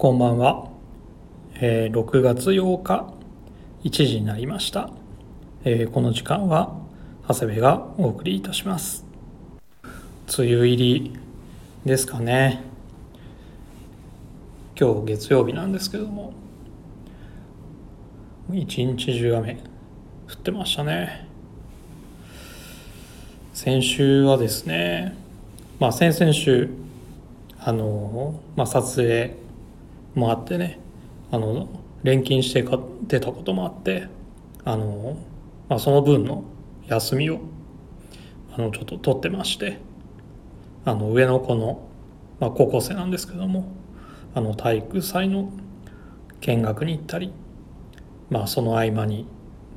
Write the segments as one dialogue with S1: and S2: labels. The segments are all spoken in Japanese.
S1: こんばんは、えー、6月8日1時になりました、えー、この時間は長谷部がお送りいたします。梅雨入りですかね。今日月曜日なんですけども。一日中雨降ってましたね。先週はですねまあ先々週あの、まあ、撮影もあってねあの連勤して出たこともあってあの、まあ、その分の休みをあのちょっと取ってましてあの上の子の、まあ、高校生なんですけどもあの体育祭の見学に行ったり、まあ、その合間に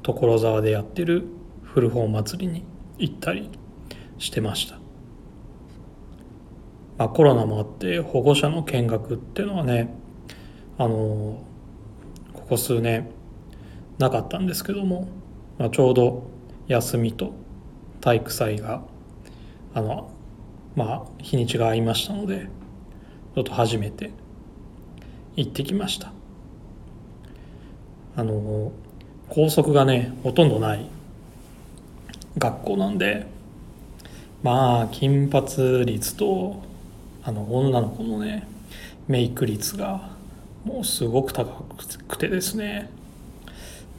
S1: 所沢でやってる古本祭りに行ったりしてました。まあ、コロナもあって保護者の見学っていうのはねあのここ数年なかったんですけども、まあ、ちょうど休みと体育祭があのまあ日にちが合いましたのでちょっと初めて行ってきました。あの校則がねほとんどない学校なんでまあ金髪率とあの女の子のねメイク率がもうすごく高くてですね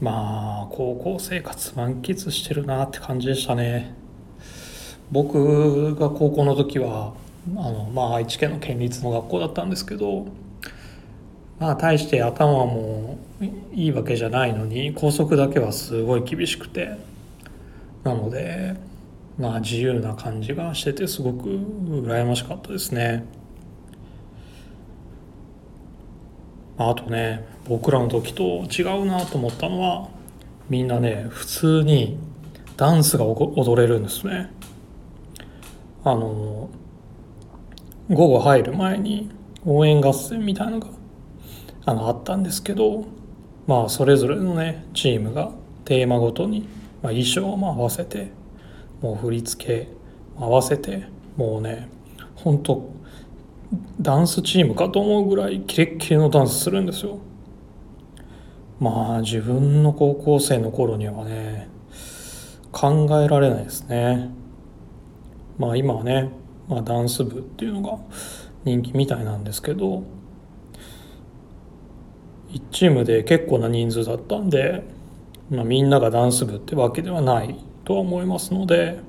S1: まあ高校生活満喫してるなって感じでしたね僕が高校の時はあのまあ愛知県の県立の学校だったんですけどまあ大して頭もいいわけじゃないのに校則だけはすごい厳しくてなのでまあ自由な感じがしててすごく羨ましかったですね。あとね僕らの時と違うなと思ったのはみんなね普通にダンスが踊れるんですね。あの午後入る前に応援合戦みたいなのがあのあったんですけどまあそれぞれのねチームがテーマごとに、まあ、衣装も合わせてもう振り付け合わせてもうね本当ダンスチームかと思うぐらいキレッキレのダンスするんですよ。まあ自分の高校生の頃にはね考えられないですね。まあ今はね、まあ、ダンス部っていうのが人気みたいなんですけど1チームで結構な人数だったんで、まあ、みんながダンス部ってわけではないとは思いますので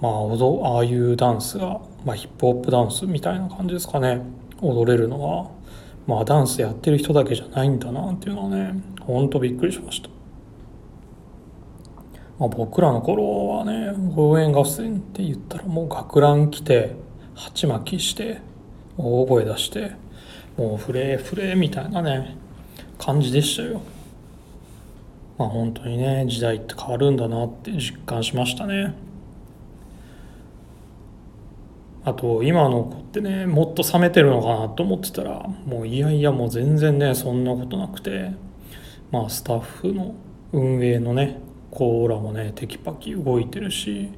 S1: まあああいうダンスがまあ、ヒップホップダンスみたいな感じですかね。踊れるのは。まあダンスやってる人だけじゃないんだなっていうのはねほんとびっくりしました、まあ、僕らの頃はね応援合戦って言ったらもう学ラン着て鉢巻きして大声出してもうフレーフレーみたいなね感じでしたよ。まあ本当にね時代って変わるんだなって実感しましたね。あと今の子ってねもっと冷めてるのかなと思ってたらもういやいやもう全然ねそんなことなくてまあスタッフの運営のねコーラもねテキパキ動いてるし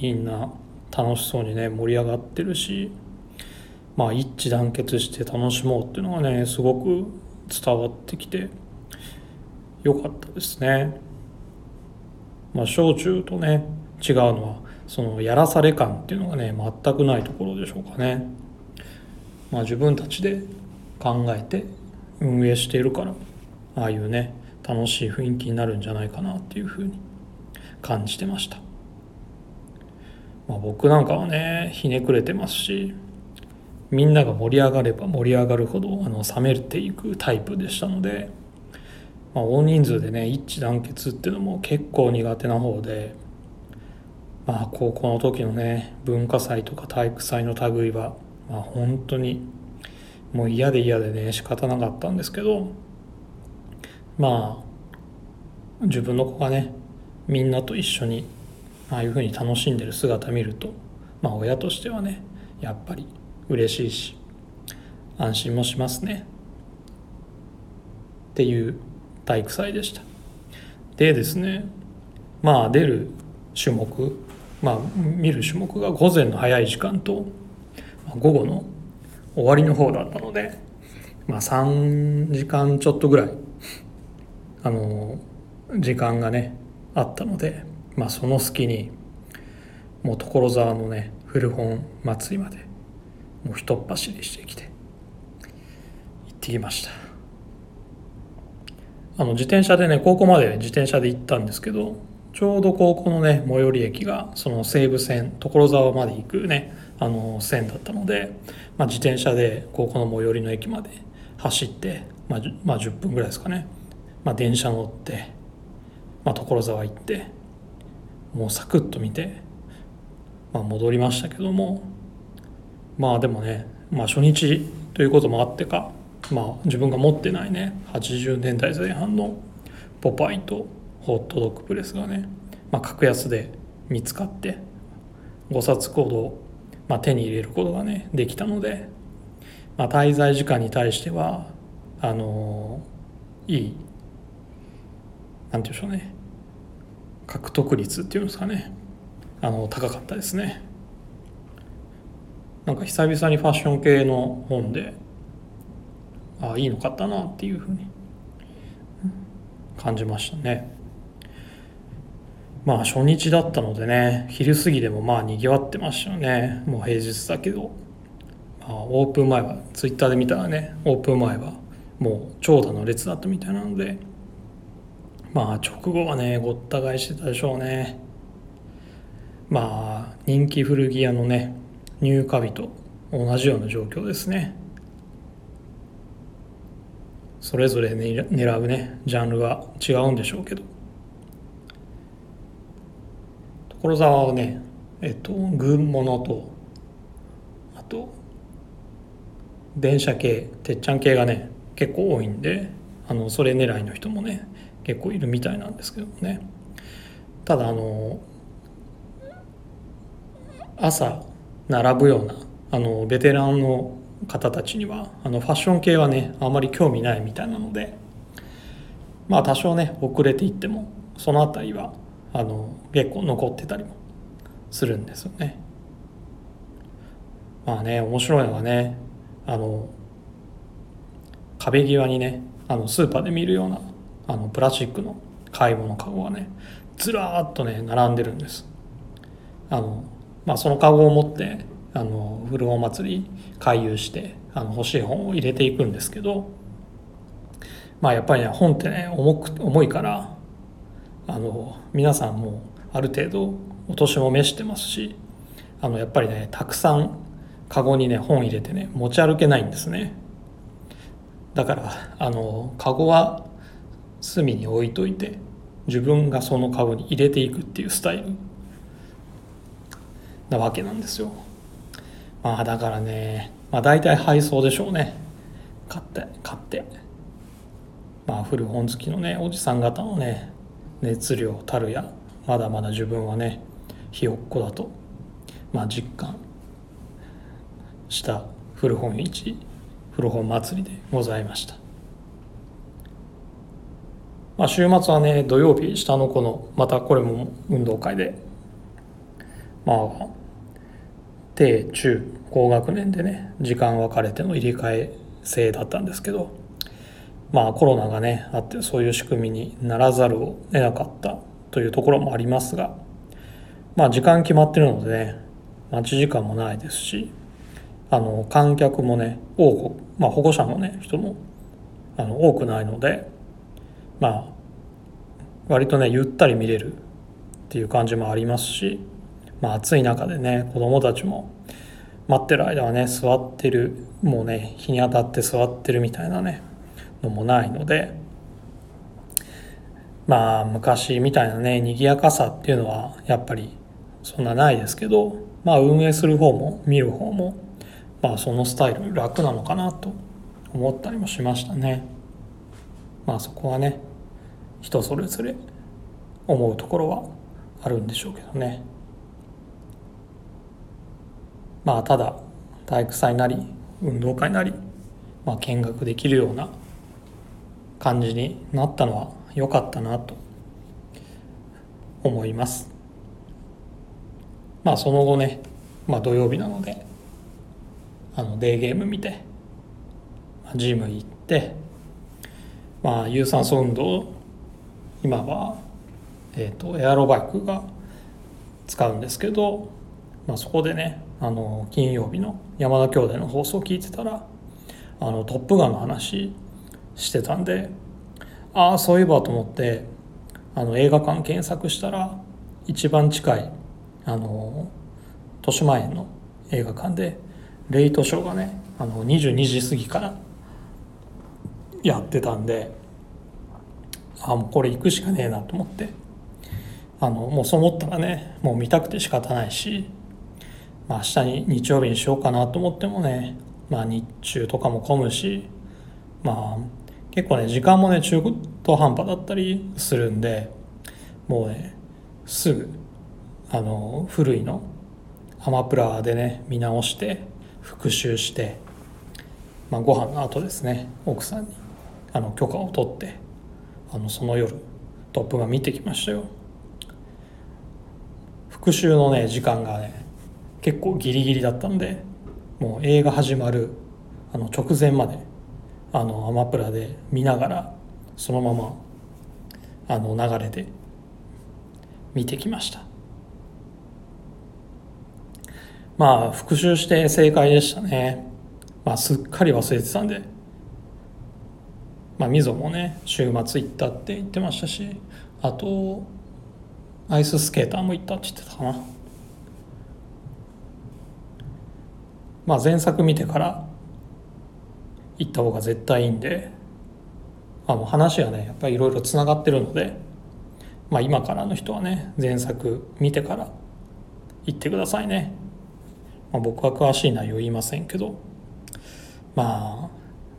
S1: みんな楽しそうにね盛り上がってるしまあ一致団結して楽しもうっていうのがねすごく伝わってきてよかったですね。まあ小中とね違うのはそのやらされ感っていうのがね全くないところでしょうかね。まあ、自分たちで考えて運営しているからああいうね楽しい雰囲気になるんじゃないかなっていうふうに感じてました。まあ、僕なんかはねひねくれてますしみんなが盛り上がれば盛り上がるほどあの冷めていくタイプでしたので、まあ、大人数でね一致団結っていうのも結構苦手な方でまあ高校の時のね文化祭とか体育祭の類はまあ本当にもう嫌で嫌でね仕方なかったんですけどまあ自分の子がねみんなと一緒にああいうふうに楽しんでる姿見るとまあ親としてはねやっぱり嬉しいし安心もしますね。っていう体育祭でした。でですねまあ出る種目まあ、見る種目が午前の早い時間と午後の終わりの方だったのでまあ3時間ちょっとぐらいあの時間がねあったので、まあ、その隙にもう所沢のね古本祭りまでもうひとっ走りしてきて行ってきました。あの自転車でね高校まで自転車で行ったんですけどちょうど高校のね最寄り駅がその西武線所沢まで行くねあの線だったので、まあ、自転車で高校の最寄りの駅まで走って、まあ、まあ10分ぐらいですかね、まあ、電車乗って、まあ、所沢行ってもうサクッと見て、まあ、戻りましたけどもまあでもね、まあ、初日ということもあってか、まあ、自分が持ってないね80年代前半のポパイとホットドッグプレスがね、まあ、格安で見つかって5冊ほど、まあ、手に入れることがねできたので、まあ、滞在時間に対してはあの、いいなんていうんでしょうね獲得率っていうんですかねあの高かったですね。なんか久々にファッション系の本でああいいの買ったなっていうふうに感じましたね。まあ初日だったのでね昼過ぎでもまあにぎわってましたよね。もう平日だけど、まあ、オープン前はツイッターで見たらねオープン前はもう長蛇の列だったみたいなので。まあ直後はねごった返してたでしょうね。まあ人気古着屋のね入荷日と同じような状況ですね。それぞれね狙うねジャンルは違うんでしょうけど。所沢はねえっと軍物とあと電車系てっちゃん系がね結構多いんであのそれ狙いの人もね結構いるみたいなんですけどもね。ただあの朝並ぶようなあのベテランの方たちにはあのファッション系はねあまり興味ないみたいなのでまあ多少ね遅れていってもその辺りはあの結構残ってたりもするんですよね。まあね面白いのがねあの壁際にねあのスーパーで見るようなあのプラスチックの買い物かごがねずらーっとね並んでるんですあの、まあ、そのかごを持ってあの古本祭り回遊してあの欲しい本を入れていくんですけどまあやっぱりね本ってね重く重いからあの皆さんもある程度お年も召してますしあのやっぱりねたくさんカゴにね本入れてね持ち歩けないんですね。だからあのカゴは隅に置いといて自分がそのカゴに入れていくっていうスタイル。なわけなんですよ。まあだからねまあ大体配送でしょうね。買って買って。まあ古本好きのねおじさん方のね熱量たるやまだまだ自分はねひよっこだとまあ実感した古本市古本祭りでございました。まあ、週末はね土曜日下の子のまたこれも運動会でまあ低中高学年でね時間分かれての入れ替え制だったんですけどまあコロナがねあってそういう仕組みにならざるを得なかったというところもありますがまあ時間決まってるのでね待ち時間もないですしあの観客もね多く、まあ、保護者のね人もあの多くないのでまあ割とねゆったり見れるっていう感じもありますし、まあ、暑い中でね子供たちも待ってる間はね座ってるもうね日に当たって座ってるみたいなねのもないのでまあ昔みたいなね賑やかさっていうのはやっぱりそんなないですけどまあ運営する方も見る方もまあそのスタイル楽なのかなと思ったりもしましたね。まあそこはね人それぞれ思うところはあるんでしょうけどねまあただ体育祭なり運動会なり、まあ、見学できるような感じになったのは良かったなと思います。まあその後ね、まあ、土曜日なのであのデーゲーム見て、ジム行ってまあ有酸素運動今は、えーと、エアロバイクが使うんですけど、まあ、そこでねあの金曜日の山田兄弟の放送を聞いてたら「あのトップガン」の話してたんでああそういえばと思ってあの映画館検索したら一番近いあの豊島園の映画館でレイトショーがねあの22時過ぎからやってたんであもうこれ行くしかねえなと思ってあのもうそう思ったらねもう見たくて仕方ないし、まあ、明日に日曜日にしようかなと思ってもね、まあ、日中とかも混むしまあ結構ね時間もね中途半端だったりするんでもうねすぐあの古いのアマプラでね見直して復習して、まあ、ご飯の後ですね奥さんにあの許可を取ってあのその夜トップが見てきましたよ。復習のね時間がね結構ギリギリだったんでもう映画始まるあの直前まであのアマプラで見ながらそのままあの流れで見てきました。まあ復習して正解でしたね。まあすっかり忘れてたんで。まあみぞもね週末行ったって言ってましたしあとアイススケーターも行ったって言ってたかな。まあ前作見てから行った方が絶対いいんであの話はねやっぱりいろいろつながってるので、まあ、今からの人はね前作見てから行ってくださいね、まあ、僕は詳しい内容言いませんけどまあ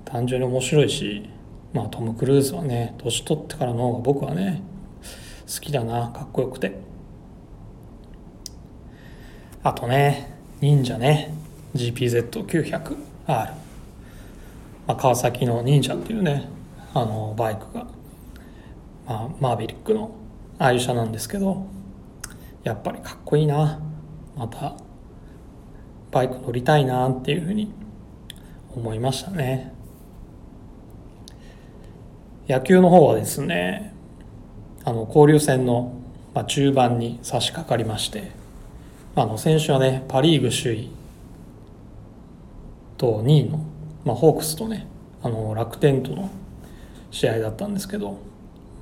S1: 単純に面白いし、まあ、トム・クルーズはね年取ってからの方が僕はね好きだなかっこよくて。あとね忍者ね GPZ900R まあ、川崎の忍者っていうねあのバイクが、まあ、マーヴェリックの愛車なんですけどやっぱりかっこいいな。またバイク乗りたいなっていうふうに思いましたね。野球の方はですねあの交流戦の、まあ、中盤に差し掛かりましてあの先週はねパ・リーグ首位と2位のまあ、ホークスとねあの楽天との試合だったんですけど、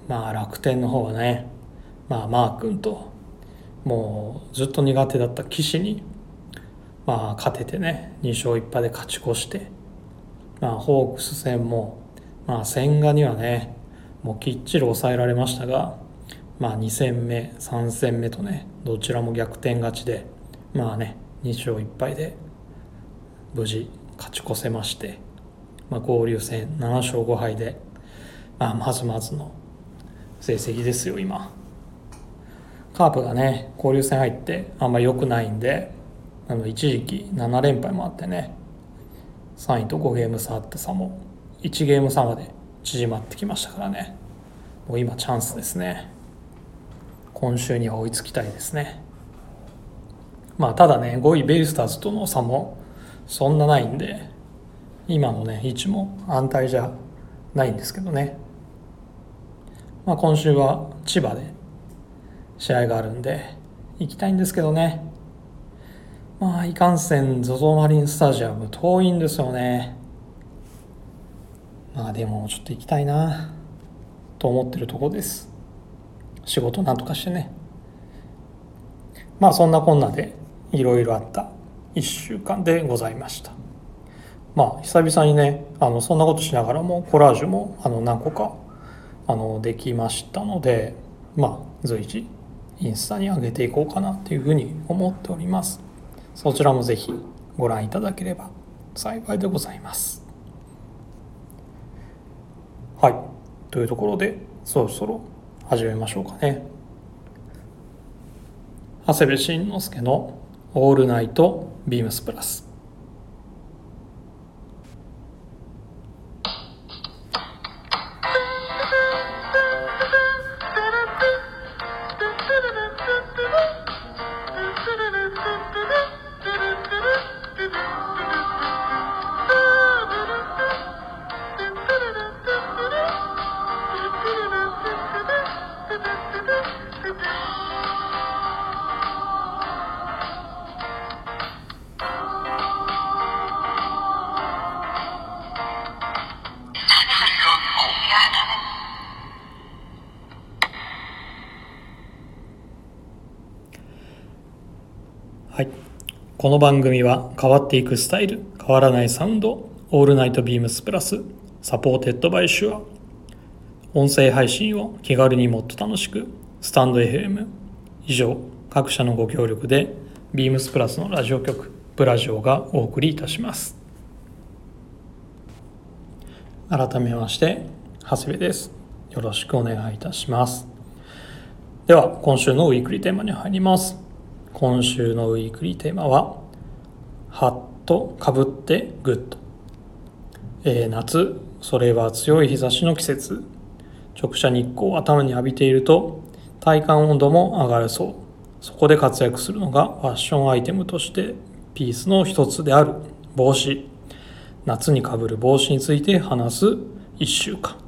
S1: まあ、楽天の方はね、まあ、マー君ともうずっと苦手だった岸に、まあ、勝ててね2勝1敗で勝ち越して、まあ、ホークス戦も、まあ、千賀にはねもうきっちり抑えられましたが、まあ、2戦目3戦目とねどちらも逆転勝ちでまあね2勝1敗で無事勝ち越せまして、まあ、合流戦7勝5敗で、まあ、まずまずの成績ですよ今。カープがね交流戦入ってあんまり良くないんであの一時期7連敗もあってね3位と5ゲーム差あった差も1ゲーム差まで縮まってきましたからね。もう今チャンスですね。今週には追いつきたいですね。まあただね5位ベイスターズとの差もそんなないんで今のね位置も安泰じゃないんですけどね、まあ、今週は千葉で試合があるんで行きたいんですけどね。まあいかんせん ZOZO マリンスタジアム遠いんですよね。まあでもちょっと行きたいなと思ってるとこです。仕事なんとかしてね。まあそんなこんなでいろいろあった1週間でございました。まあ久々にねあのそんなことしながらもコラージュもあの何個かあのできましたのでまあ随時インスタに上げていこうかなというふうに思っております。そちらもぜひご覧いただければ幸いでございます。はい。というところでそろそろ始めましょうかね。長谷部慎之介のオールナイトビームスプラス。この番組は変わっていくスタイル変わらないサウンド All Night BEAMS PLUS supported by SHURE 音声配信を気軽にもっと楽しくスタンド FM 以上各社のご協力で BEAMS PLUS のラジオ局プラジオがお送りいたします。改めまして長谷部です。よろしくお願いいたします。では今週のウィークリーテーマに入ります。今週のウィークリーテーマはハットかぶってグッド、えー、夏それは強い日差しの季節。直射日光を頭に浴びていると体感温度も上がるそう。そこで活躍するのがファッションアイテムとしてピースの一つである帽子。夏にかぶる帽子について話す1週間。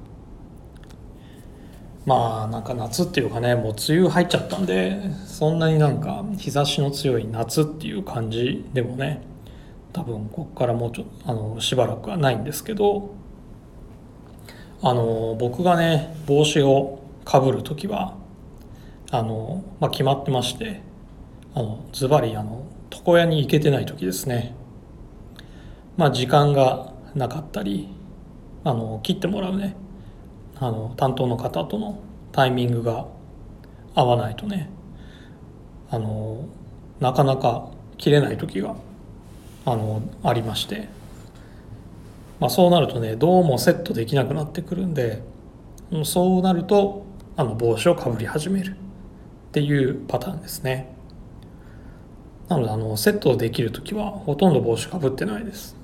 S1: まあなんか夏っていうかねもう梅雨入っちゃったんでそんなになんか日差しの強い夏っていう感じでもね多分ここからもうちょあのしばらくはないんですけどあの僕がね帽子をかぶる時はあの、まあ、決まってましてあのズバリあの床屋に行けてない時ですね。まあ時間がなかったりあの切ってもらうね。あの担当の方とのタイミングが合わないとねあのなかなか切れない時があのありまして、まあ、そうなるとねどうもセットできなくなってくるんでそうなるとあの帽子をかぶり始めるっていうパターンですね。なのであのセットできる時はほとんど帽子かぶってないです。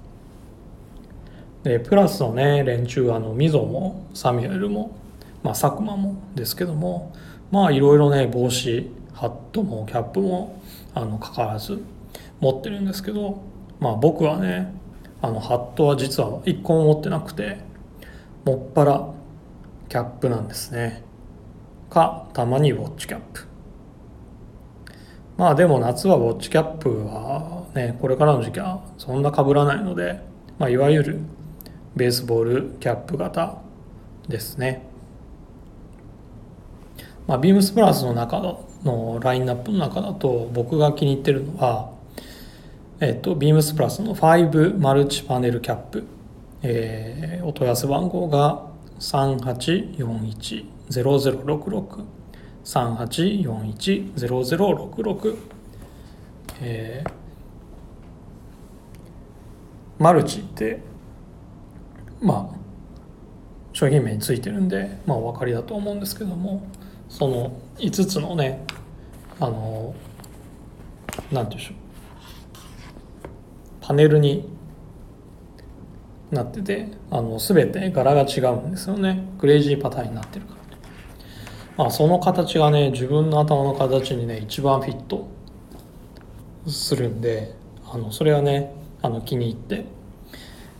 S1: でプラスのね連中あのミゾもサミュエルも、まあ、佐久間もですけどもまあいろいろね帽子ハットもキャップもあのかかわらず持ってるんですけどまあ僕はねあのハットは実は一個も持ってなくてもっぱらキャップなんですね。かたまにウォッチキャップ。まあでも夏はウォッチキャップはねこれからの時期はそんな被らないので、まあ、いわゆるベースボールキャップ型ですね。まあ、ビームスプラスの中のラインナップの中だと僕が気に入ってるのは、えっと、ビームスプラスの5マルチパネルキャップ、えー、お問い合わせ番号が3841-0066 3841-0066えー、マルチってまあ商品名についてるんで、まあ、お分かりだと思うんですけどもその5つのねあの何て言うんでしょう。パネルになっててあの全て柄が違うんですよね。クレイジーパターンになってるから、まあ、その形がね自分の頭の形にね一番フィットするんであのそれはねあの気に入って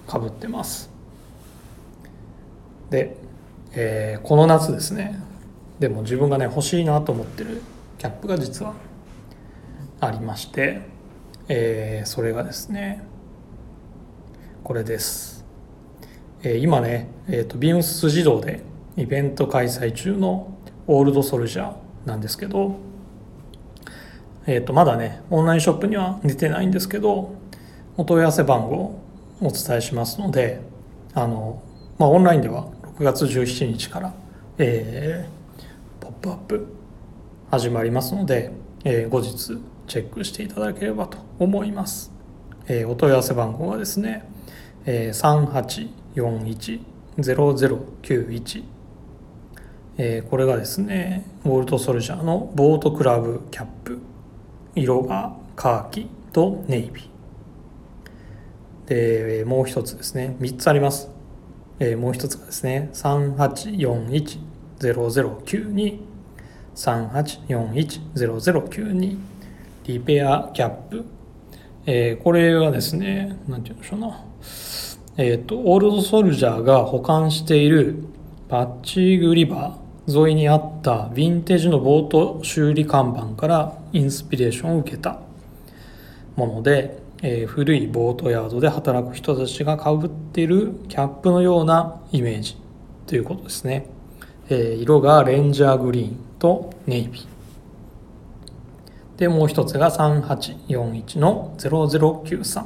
S1: かぶってます。で、えー、この夏ですね。でも自分がね欲しいなと思ってるキャップが実はありまして、えー、それがですねこれです、えー、今ね、えーと、ビームス自動でイベント開催中のオールドソルジャーなんですけど、えーと、まだねオンラインショップには出てないんですけどお問い合わせ番号お伝えしますのであの、まあ、オンラインでは6月17日から、えー、ポップアップ始まりますので、えー、後日チェックしていただければと思います、えー、お問い合わせ番号はですね、えー、3841-0091えー、これがですねウォルト・ソルジャーのボートクラブキャップ色がカーキとネイビー。でもう一つですね3つあります。えー、もう一つがですね38410092 38410092リペアキャップ、えー、これはですね何て言うんでしょうな。えっ、ー、とオールドソルジャーが保管しているパッチグリバー。沿いにあったヴィンテージのボート修理看板からインスピレーションを受けたものでえー、古いボートヤードで働く人たちがかぶっているキャップのようなイメージということですね、えー、色がレンジャーグリーンとネイビー。でもう一つが3841の0093、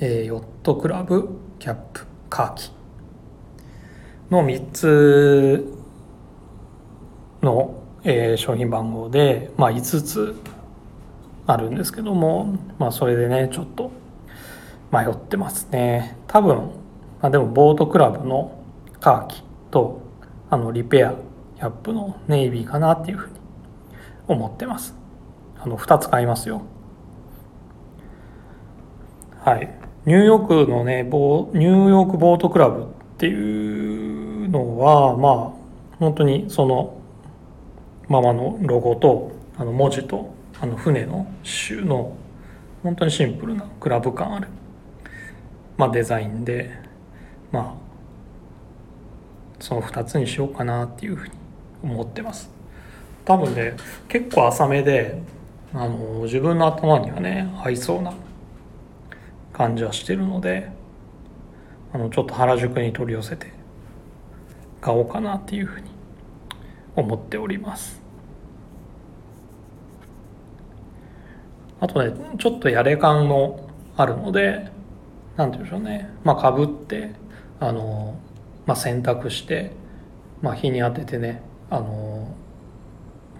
S1: えー、ヨットクラブキャップカーキ。の3つの、えー、商品番号で、まあ、5つあるんですけども、まあ、それでねちょっと迷ってますね。多分、まあ、でもボートクラブのカーキとあのリペアキャップのネイビーかなっていうふうに思ってます。あの2つ買いますよ。はい。ニューヨークのねボニューヨークボートクラブっていうのはまあ本当にそのままのロゴとあの文字とあの船の種の本当にシンプルなクラブ感ある、まあ、デザインでまあその2つにしようかなっていうふうに思ってます。多分ね結構浅めであの自分の頭にはね合いそうな感じはしてるのであのちょっと原宿に取り寄せて買おうかなっていうふうに思っております。あとねちょっとやれ感もあるので何て言うんでしょうね。まあかぶってあの、まあ、洗濯して、まあ、日に当ててねあの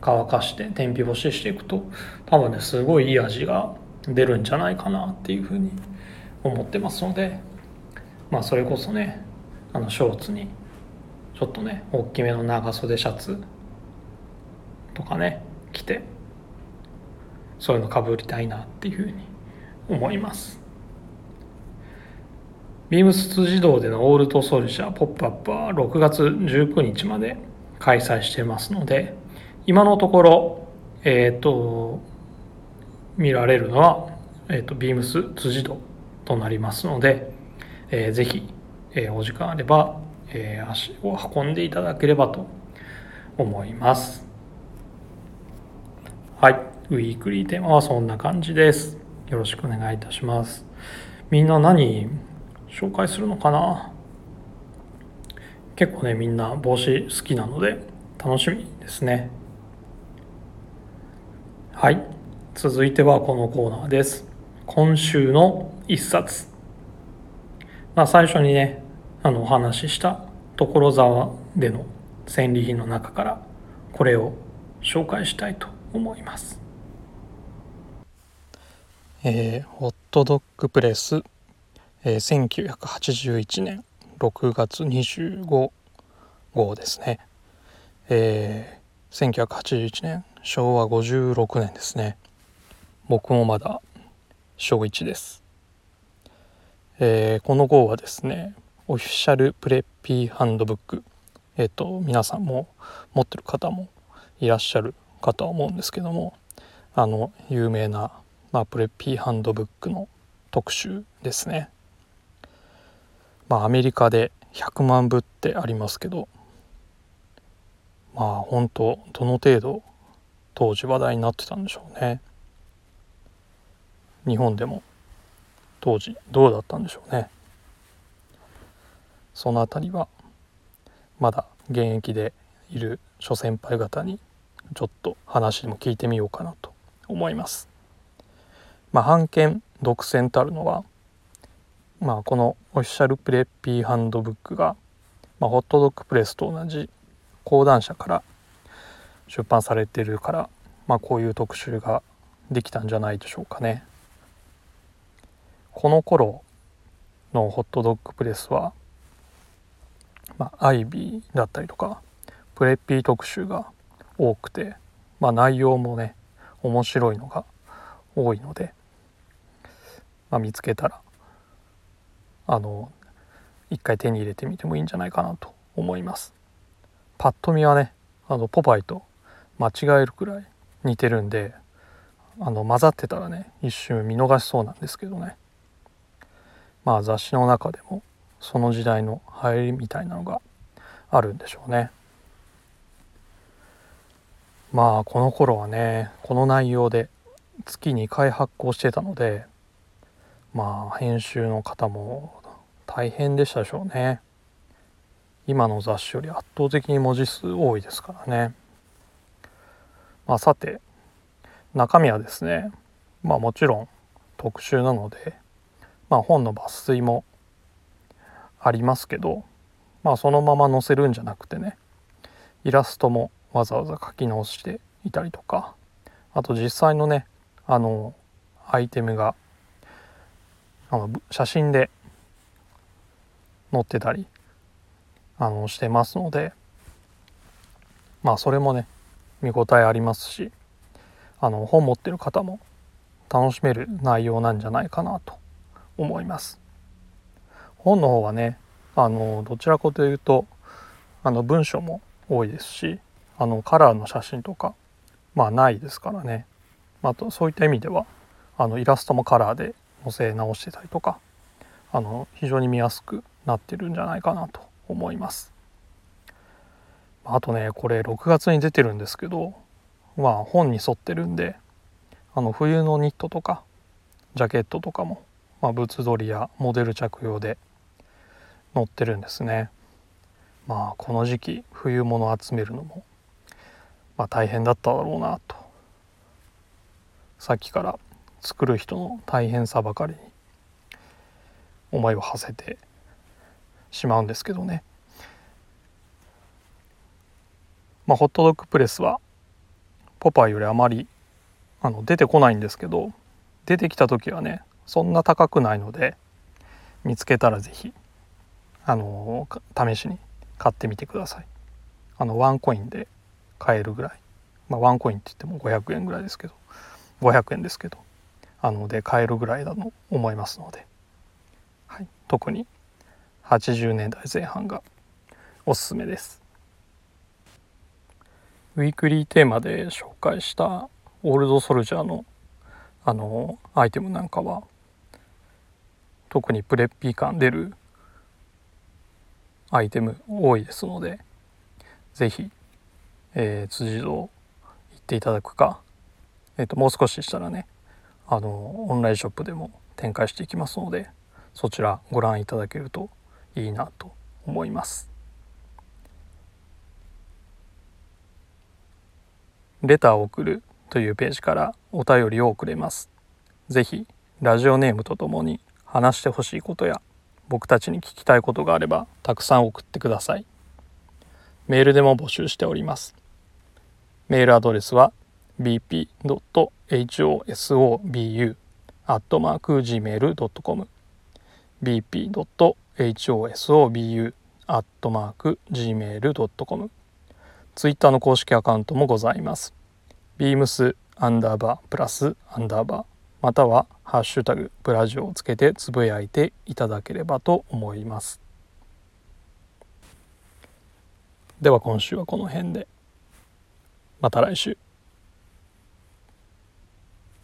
S1: 乾かして天日干ししていくと多分ねすごいいい味が出るんじゃないかなっていうふうに思ってますのでまあそれこそねあのショーツにちょっとね大きめの長袖シャツとかね着てそういうのかぶりたいなっていうふうに思います。ビームス自動でのオールドソルジャーポップアップは6月19日まで開催してますので今のところえっ、ー、と見られるのは、えーと、ビームス辻堂となりますので、えー、ぜひ、えー、お時間あれば、えー、足を運んでいただければと思います。はい。ウィークリーテーマはそんな感じです。よろしくお願いいたします。みんな何紹介するのかな？結構ねみんな帽子好きなので楽しみですね。はい。続いてはこのコーナーです。今週の一冊。まあ最初にねあのお話しした所沢での戦利品の中からこれを紹介したいと思います。えー、ホットドッグプレスえー、1981年6月25号ですね、えー、1981年昭和56年ですね。僕もまだ小1です、えー、この号はですねオフィシャルプレッピーハンドブック。えっ、ー、と皆さんも持ってる方もいらっしゃるかとは思うんですけどもあの有名な、まあ、プレッピーハンドブックの特集ですね。まあアメリカで100万部ってありますけどまあ本当どの程度当時話題になってたんでしょうね。日本でも当時どうだったんでしょうね。その辺りはまだ現役でいる諸先輩方にちょっと話も聞いてみようかなと思います。まあ版権独占たるのはまあ、このオフィシャルプレッピーハンドブックが、まあ、ホットドッグプレスと同じ講談社から出版されてるから、まあ、こういう特集ができたんじゃないでしょうかね。この頃のホットドッグプレスは、まあ、アイビーだったりとかプレッピー特集が多くて、まあ、内容もね面白いのが多いので、まあ、見つけたらあの一回手に入れてみてもいいんじゃないかなと思います。パッと見はねあのポパイと間違えるくらい似てるんであの混ざってたらね一瞬見逃しそうなんですけどね。まあ雑誌の中でもその時代の流行りみたいなのがあるんでしょうね。まあこの頃はねこの内容で月2回発行してたのでまあ編集の方も大変でしたでしょうね。今の雑誌より圧倒的に文字数多いですからね。まあさて中身はですねまあもちろん特集なので、まあ、本の抜粋もありますけど、まあ、そのまま載せるんじゃなくてねイラストもわざわざ描き直していたりとかあと実際のねあのアイテムがあの写真で載ってたりあのしてますのでまあそれもね見応えありますしあの本持ってる方も楽しめる内容なんじゃないかなと思います。本の方はねあのどちらかというとあの文章も多いですしあのカラーの写真とかまあないですからねあとそういった意味ではあのイラストもカラーで載せ直してたりとかあの非常に見やすくなってるんじゃないかなと思います。あとねこれ6月に出てるんですけどまあ本に沿ってるんであの冬のニットとかジャケットとかも、まあ、物撮りやモデル着用で載ってるんですね。まあこの時期冬物集めるのも、まあ、大変だっただろうなとさっきから作る人の大変さばかりに思いを馳せてしまうんですけどね。まあ、ホットドッグプレスはポパイよりあまりあの出てこないんですけど出てきた時はねそんな高くないので見つけたら是非あの試しに買ってみてください。あのワンコインで買えるぐらい、まあ、ワンコインって言っても500円ぐらいですけど500円ですけどあので買えるぐらいだと思いますので、はい、特に80年代前半がおすすめです。ウィークリーテーマで紹介したオールドソルジャーのあのアイテムなんかは特にプレッピー感出るアイテム多いですので是非、えー、辻堂行っていただくか、えーと、もう少ししたらねあのオンラインショップでも展開していきますのでそちらご覧いただけるといいなと思います。レターを送るというページからお便りを送れます。ぜひラジオネームとともに話してほしいことや僕たちに聞きたいことがあればたくさん送ってください。メールでも募集しております。メールアドレスは bp.hosobu.gmail.com bp.hosobu.gmail.com ツイッターの公式アカウントもございます。beams アンダーバープラスアンダーバーまたはハッシュタグプラジオをつけてつぶやいていただければと思います。では今週はこの辺でまた来週。